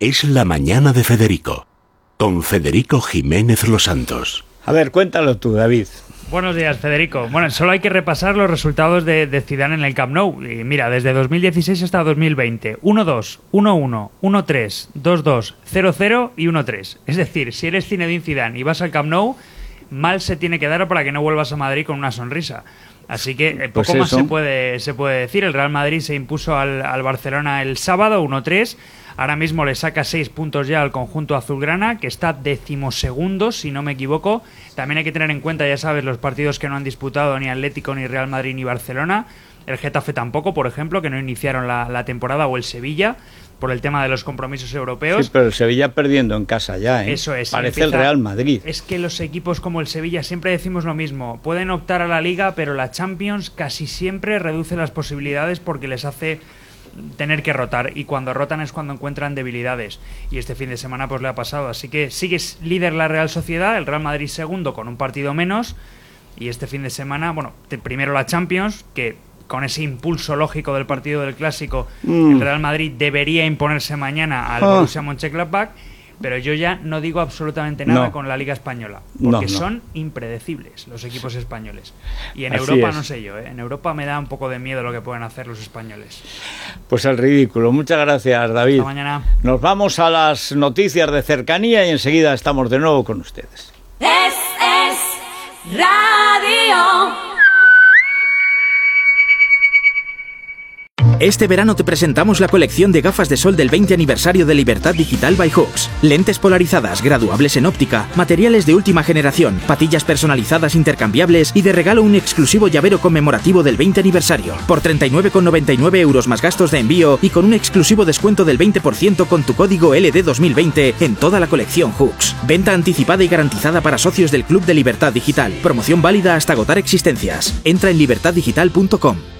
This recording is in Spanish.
es La Mañana de Federico, con Federico Jiménez Los Santos. A ver, cuéntalo tú, David. Buenos días, Federico. Bueno, solo hay que repasar los resultados de, de Zidane en el Camp Nou. Y mira, desde 2016 hasta 2020, 1-2, 1-1, 1-3, 2-2, 0-0 y 1-3. Es decir, si eres Zinedine Zidane y vas al Camp Nou, mal se tiene que dar para que no vuelvas a Madrid con una sonrisa. Así que eh, Pues poco más eso. se puede, se puede decir. El Real Madrid se impuso al, al Barcelona el sábado 1-3. Ahora mismo le saca seis puntos ya al conjunto azulgrana, que está decimosegundo, si no me equivoco. También hay que tener en cuenta, ya sabes, los partidos que no han disputado ni Atlético, ni Real Madrid, ni Barcelona. El Getafe tampoco, por ejemplo, que no iniciaron la, la temporada, o el Sevilla, por el tema de los compromisos europeos. Sí, pero el Sevilla perdiendo en casa ya, ¿eh? Eso es. Parece el Real Madrid. Es que los equipos como el Sevilla siempre decimos lo mismo. Pueden optar a la liga, pero la Champions casi siempre reduce las posibilidades porque les hace tener que rotar. Y cuando rotan es cuando encuentran debilidades. Y este fin de semana pues le ha pasado. Así que sigues líder la Real Sociedad el Real Madrid segundo con un partido menos. Y este fin de semana bueno primero la Champions que con ese impulso lógico del partido del clásico Mm. el Real Madrid debería imponerse mañana al Ah. Borussia Mönchengladbach pero yo ya no digo absolutamente nada No. con la Liga Española, No, porque no. son impredecibles los equipos españoles. Y en Así Europa es. no sé yo, ¿eh? en Europa me da un poco de miedo lo que pueden hacer los españoles. Pues el ridículo. Muchas gracias, David. Hasta mañana. Nos vamos a las noticias de cercanía y enseguida estamos de nuevo con ustedes. Es, es radio. Este verano te presentamos la colección de gafas de sol del 20 aniversario de Libertad Digital by Hooks. Lentes polarizadas, graduables en óptica, materiales de última generación, patillas personalizadas intercambiables y de regalo un exclusivo llavero conmemorativo del 20 aniversario. Por 39,99 euros más gastos de envío y con un exclusivo descuento del 20% con tu código LD2020 en toda la colección Hooks. Venta anticipada y garantizada para socios del Club de Libertad Digital. Promoción válida hasta agotar existencias. Entra en libertaddigital.com.